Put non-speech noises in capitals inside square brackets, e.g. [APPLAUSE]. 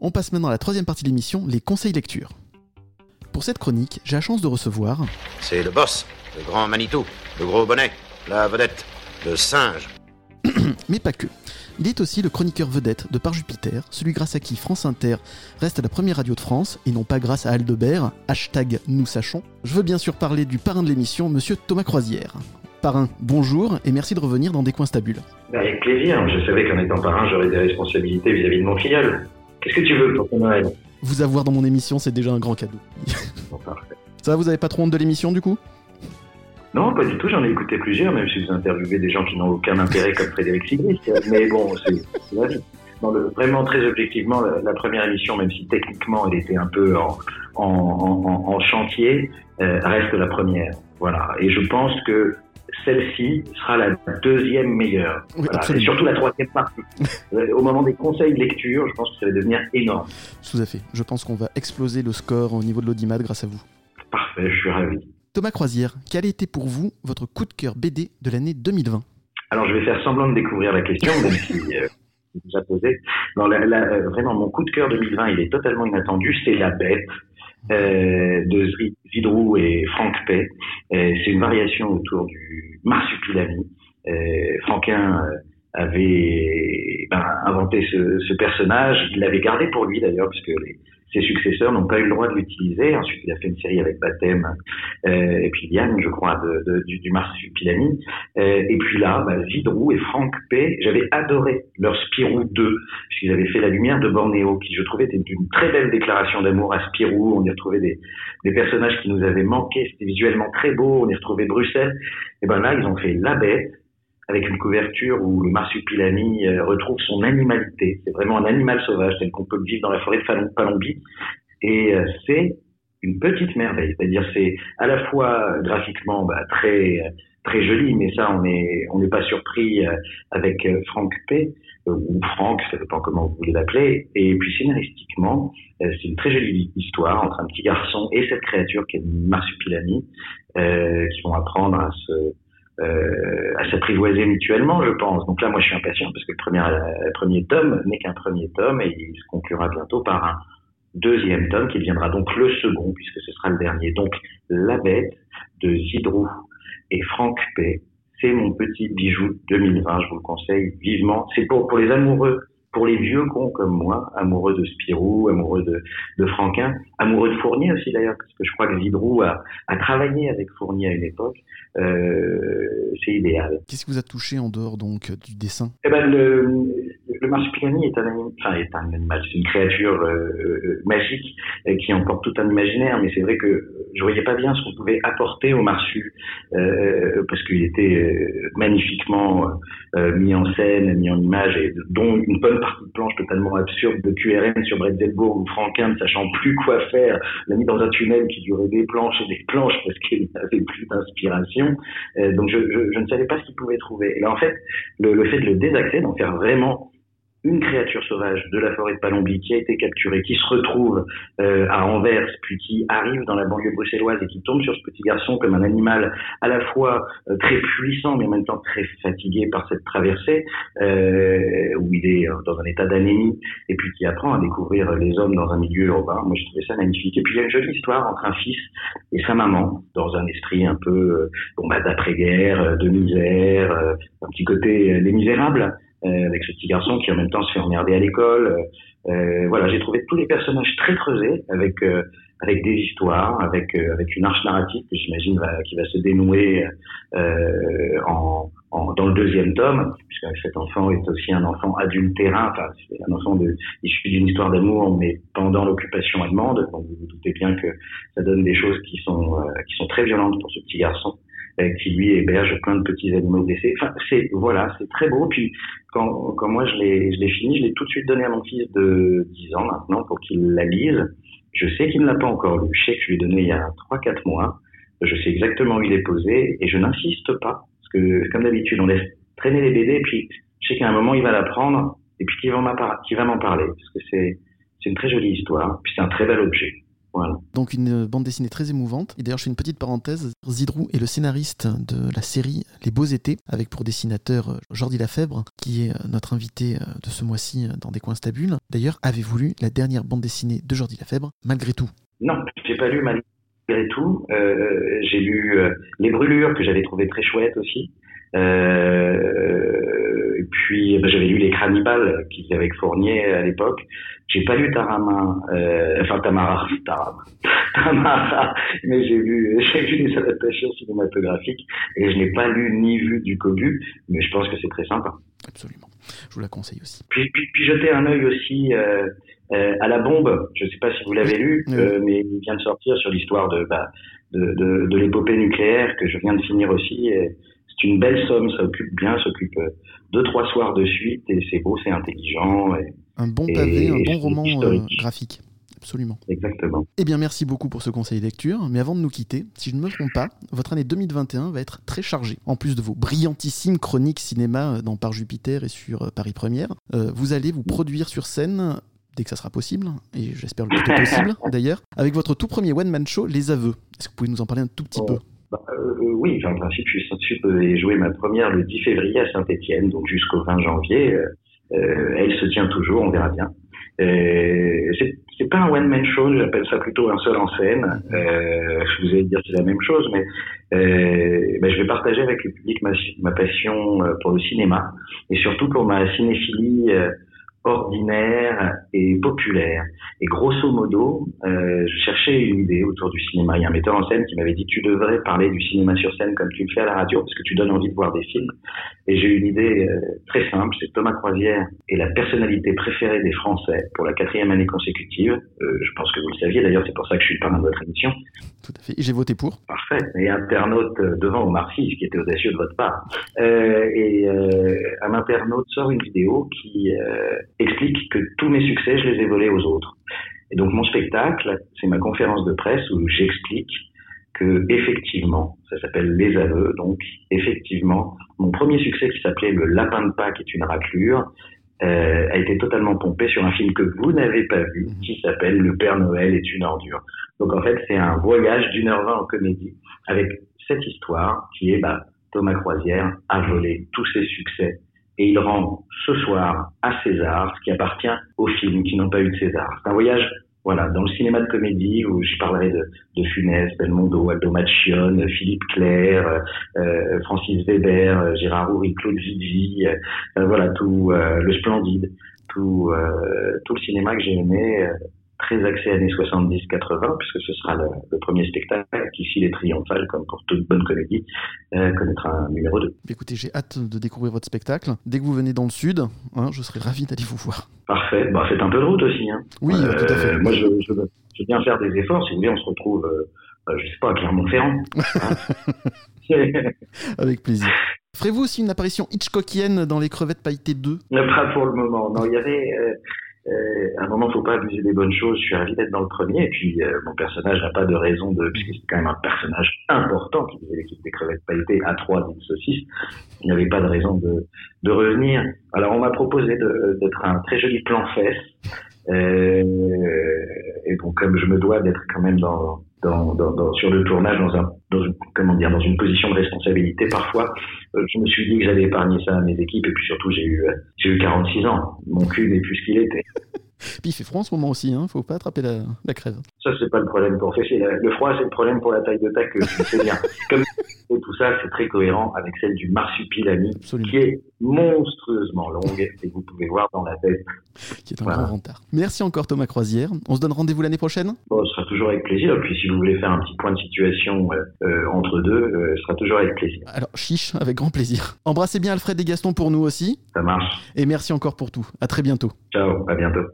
On passe maintenant à la troisième partie de l'émission, les conseils lecture. Pour cette chronique, j'ai la chance de recevoir... C'est le boss, le grand Manitou, le gros bonnet, la vedette, le singe. [CLEARS THROAT] Mais pas que. Il est aussi le chroniqueur vedette de Par Jupiter, celui grâce à qui France Inter reste la première radio de France, et non pas grâce à Aldebert, hashtag nous sachons. Je veux bien sûr parler du parrain de l'émission, monsieur Thomas Croisière. Parrain, bonjour et merci de revenir dans Des coins stables. Avec plaisir, je savais qu'en étant parrain, j'aurais des responsabilités vis-à-vis de mon filleul. Qu'est-ce que tu veux pour ton Noël? Vous avoir dans mon émission, c'est déjà un grand cadeau. Bon, parfait. Ça va, vous avez pas trop honte de l'émission du coup? Non, pas du tout, j'en ai écouté plusieurs, même si vous interviewez des gens qui n'ont aucun intérêt comme Frédéric Sigrist. Mais bon, c'est vie. Non, le- vraiment, très objectivement, la, la première émission, même si techniquement elle était un peu en, en, en- en- en chantier, euh, reste la première. Voilà. Et je pense que celle-ci sera la deuxième meilleure. Oui, Voilà. Et surtout la troisième partie. [LAUGHS] Euh, Au moment des conseils de lecture, je pense que ça va devenir énorme. Tout à fait. Je pense qu'on va exploser le score au niveau de l'audimat grâce à vous. Parfait, je suis ravi. Thomas Croisière, quel a été pour vous votre coup de cœur BD de l'année 2020 Alors, je vais faire semblant de découvrir la question, même si euh, c'est déjà posé. Non, la- la- euh, vraiment, mon coup de cœur 2020, il est totalement inattendu. C'est La Bête euh, de Zidrou et Franck Pay. Euh, c'est une variation autour du marsupilami. Euh, Franquin euh, avait ce, personnage. Il l'avait gardé pour lui d'ailleurs, puisque les- ses successeurs n'ont pas eu le droit de l'utiliser. Ensuite, il a fait une série avec Baptême euh, et puis Yann, je crois, du, du marsupilami. Euh, et puis là, bah, et Franck P, j'avais adoré leur Spirou 2, puisqu'ils avaient fait La Lumière de Bornéo, qui je trouvais était une très belle déclaration d'amour à Spirou. On y retrouvait des, des personnages qui nous avaient manqué, c'était visuellement très beau, on y retrouvait Bruxelles. Et ben là, ils ont fait La Bête, avec une couverture où le marsupilami euh, retrouve son animalité. C'est vraiment un animal sauvage, tel qu'on peut le vivre dans la forêt de Palombie. Et euh, c'est une petite merveille. C'est-à-dire, c'est à la fois euh, graphiquement bah, très très joli, mais ça, on est on n'est pas surpris avec Franck P ou Franck, ça dépend comment vous voulez l'appeler. Et puis scénaristiquement, c'est une très jolie histoire entre un petit garçon et cette créature qui est une marsupilami, euh, qui vont apprendre à se euh, à s'apprivoiser mutuellement, je pense. Donc là, moi, je suis impatient parce que le premier, euh, le premier tome n'est qu'un premier tome et il se conclura bientôt par un deuxième tome qui deviendra donc le second puisque ce sera le dernier. Donc, La Bête de Zidrou et Franck P. C'est mon petit bijou 2020, je vous le conseille vivement. C'est pour, pour les amoureux, pour les vieux cons comme moi, amoureux de Spirou, amoureux de, de Franquin, amoureux de Fournier aussi d'ailleurs, parce que je crois que Zidrou a, a travaillé avec Fournier à une époque. Euh, c'est idéal. Qu'est-ce qui vous a touché en dehors donc du dessin? Eh ben, le, le marsupilami est un, enfin, est un animal, c'est une créature euh, euh, magique euh, qui emporte tout un imaginaire, mais c'est vrai que je voyais pas bien ce qu'on pouvait apporter au marsu, euh, parce qu'il était euh, magnifiquement euh, mis en scène, mis en image, et dont une bonne partie de planche totalement absurde de QRN sur Bretzelbourg, où Franquin, ne sachant plus quoi faire, l'a mis dans un tunnel qui durait des planches et des planches parce qu'il n'avait plus d'inspiration. Euh, donc je, je, je ne savais pas ce qu'il pouvait trouver. Et là, en fait, le, le fait de le désaxer, d'en faire vraiment une créature sauvage de la forêt de Palombie qui a été capturée, qui se retrouve euh, à Anvers, puis qui arrive dans la banlieue bruxelloise et qui tombe sur ce petit garçon comme un animal à la fois euh, très puissant mais en même temps très fatigué par cette traversée, euh, où il est euh, dans un état d'anémie et puis qui apprend à découvrir les hommes dans un milieu urbain. Moi, je trouvais ça magnifique. Et puis, il y a une jolie histoire entre un fils et sa maman dans un esprit un peu euh, bon, bah, d'après-guerre, euh, de misère, un petit côté Les Misérables avec ce petit garçon qui en même temps se fait emmerder à l'école. Euh, euh, voilà, j'ai trouvé tous les personnages très creusés, avec euh, avec des histoires, avec euh, avec une arche narrative que j'imagine va, qui va se dénouer euh, en, en dans le deuxième tome, puisque cet enfant est aussi un enfant adultérin, enfin c'est un enfant de, issu d'une histoire d'amour, mais pendant l'occupation allemande. Donc vous vous doutez bien que ça donne des choses qui sont euh, qui sont très violentes pour ce petit garçon euh, qui lui héberge plein de petits animaux blessés. Enfin, c'est voilà, c'est très beau. Puis quand, quand moi je l'ai je l'ai fini, je l'ai tout de suite donné à mon fils de 10 ans maintenant pour qu'il la lise. Je sais qu'il ne l'a pas encore lu. Je sais que je lui ai donné il y a 3-4 mois. Je sais exactement où il est posé et je n'insiste pas parce que comme d'habitude on laisse traîner les BD et puis je sais qu'à un moment il va la prendre et puis qu'il va m'en parler parce que c'est c'est une très jolie histoire puis c'est un très bel objet. Donc une bande dessinée très émouvante. Et d'ailleurs, je fais une petite parenthèse. Zidrou est le scénariste de la série Les Beaux Étés, avec pour dessinateur euh, Jordi Lafèbre, qui est euh, notre invité euh, de ce mois-ci dans Des Coins Stables. D'ailleurs, avez-vous lu la dernière bande dessinée de Jordi Lafèbre, malgré tout? Non, j'ai pas lu malgré tout. j'ai lu Les Brûlures, que j'avais trouvé très chouette aussi. Euh, et puis ben, j'avais lu les Cannibales avait avec Fournier à l'époque. J'ai pas lu Tarama, euh, enfin Tamara, [LAUGHS] Tarama, Tamara, mais j'ai lu [LAUGHS] j'ai lu les adaptations cinématographiques et je n'ai pas lu ni vu du Cobu, mais je pense que c'est très sympa. Absolument, je vous la conseille aussi. Puis puis, puis jeter un œil aussi. Euh, euh, à la bombe, je ne sais pas si vous l'avez lu, euh, mais il vient de sortir sur l'histoire de, bah, de, de, de l'épopée nucléaire que je viens de finir aussi. Et, c'est une belle somme, ça occupe bien, ça occupe euh, deux trois soirs de suite et c'est beau, c'est intelligent. Et, un bon pavé, un bon roman euh, graphique. Absolument. Exactement. Eh bien, merci beaucoup pour ce conseil de lecture. Mais avant de nous quitter, si je ne me trompe pas, votre année 2021 va être très chargée. En plus de vos brillantissimes chroniques cinéma euh, dans Par Jupiter et sur Paris Première, vous allez vous produire sur scène dès que ça sera possible, et j'espère le plus possible [LAUGHS] d'ailleurs, avec votre tout premier one-man show, Les Aveux. Est-ce que vous pouvez nous en parler un tout petit oh. peu? Bah, euh, oui, en principe, je suis censé jouer ma première le 10 février à Saint-Etienne, donc jusqu'au 20 janvier. Euh, euh, elle se tient toujours, on verra bien. Euh, c'est pas un one man show, j'appelle ça plutôt un seul en scène. Euh, vous ai dire c'est la même chose, mais euh, ben, je vais partager avec le public ma, ma passion pour le cinéma et surtout pour ma cinéphilie ordinaire et populaire. Et grosso modo, euh, je cherchais une idée autour du cinéma. Il y a un metteur en scène qui m'avait dit tu devrais parler du cinéma sur scène comme tu le fais à la radio parce que tu donnes envie de voir des films. Et j'ai une idée euh, très simple, c'est Thomas Croisière est la personnalité préférée des Français pour la quatrième année consécutive. Euh, je pense que vous le saviez d'ailleurs, c'est pour ça que je suis pas dans votre émission. Tout à fait. J'ai voté pour. Parfait. Et internaute devant Omar Sy, ce qui était audacieux de votre part. et un internaute sort une vidéo qui explique que tous mes succès, je les ai volés aux autres. Et donc mon spectacle, c'est ma conférence de presse où j'explique que effectivement, ça s'appelle Les Aveux, donc effectivement, mon premier succès qui s'appelait Le Lapin de Pâques est une raclure euh, a été totalement pompé sur un film que vous n'avez pas vu, qui s'appelle Le Père Noël est une ordure. Donc en fait, c'est un voyage d'une heure vingt en comédie avec cette histoire qui est bah, Thomas Croisière a volé tous ses succès et il rend ce soir à César ce qui appartient aux films qui n'ont pas eu de César. C'est un voyage voilà, dans le cinéma de comédie où je parlerai de, de Funès, Belmondo, Aldo Macion, Philippe Clair, euh, Francis Weber, euh, Gérard Houry, Claude Zidi, euh, voilà tout euh, le splendide, tout tout le cinéma que j'ai aimé très axé années 70-80, puisque ce sera le, premier spectacle qui, s'il est triomphal, comme pour toute bonne comédie, euh, connaîtra un numéro 2. Écoutez, j'ai hâte de découvrir votre spectacle. Dès que vous venez dans le sud, hein, je serai ravi d'aller vous voir. Parfait. Bah, faites un peu de route aussi. Hein. Oui, euh, tout à fait. Moi, je, je, veux bien faire des efforts. Si vous voulez, on se retrouve, euh, euh je sais pas, à Clermont-Ferrand. [LAUGHS] Avec plaisir. Ferez-vous aussi une apparition Hitchcockienne dans Les Crevettes Pailletées 2 Pas pour le moment. Non, il y avait euh, à un moment, faut pas abuser des bonnes choses. Je suis ravi d'être dans le premier. Et puis, euh, mon personnage n'a pas de raison de, puisque c'est quand même un personnage important qui faisait l'équipe des crevettes pailletées à 3 d'une saucisse. Il n'avait pas de raison de, de revenir. Alors, on m'a proposé d'être un très joli plan fesse. Euh, et bon, comme je me dois d'être quand même dans, dans, dans, sur le tournage dans un dans une, comment dire dans une position de responsabilité parfois. Euh, je me suis dit que j'allais épargner ça à mes équipes et puis surtout j'ai eu j'ai eu 46 ans. Mon cul n'est plus ce qu'il était Puis il fait froid en ce moment aussi, hein. faut pas attraper la, la crève. Ça, c'est pas le problème pour Fesser. Le froid, c'est le problème pour la taille de tac que tu sais bien. [LAUGHS] Comme et tout ça, c'est très cohérent avec celle du marsupilami, qui est monstrueusement longue, et vous pouvez voir dans la tête. Qui est un grand rentard. Merci encore Thomas Croisière. On se donne rendez-vous l'année prochaine? Bon, Ce sera toujours avec plaisir. Et puis si vous voulez faire un petit point de situation euh, euh, entre deux, euh, ce sera toujours avec plaisir. Alors, chiche, avec grand plaisir. Embrassez bien Alfred et Gaston pour nous aussi. Ça marche. Et merci encore pour tout. À très bientôt. Ciao, à bientôt.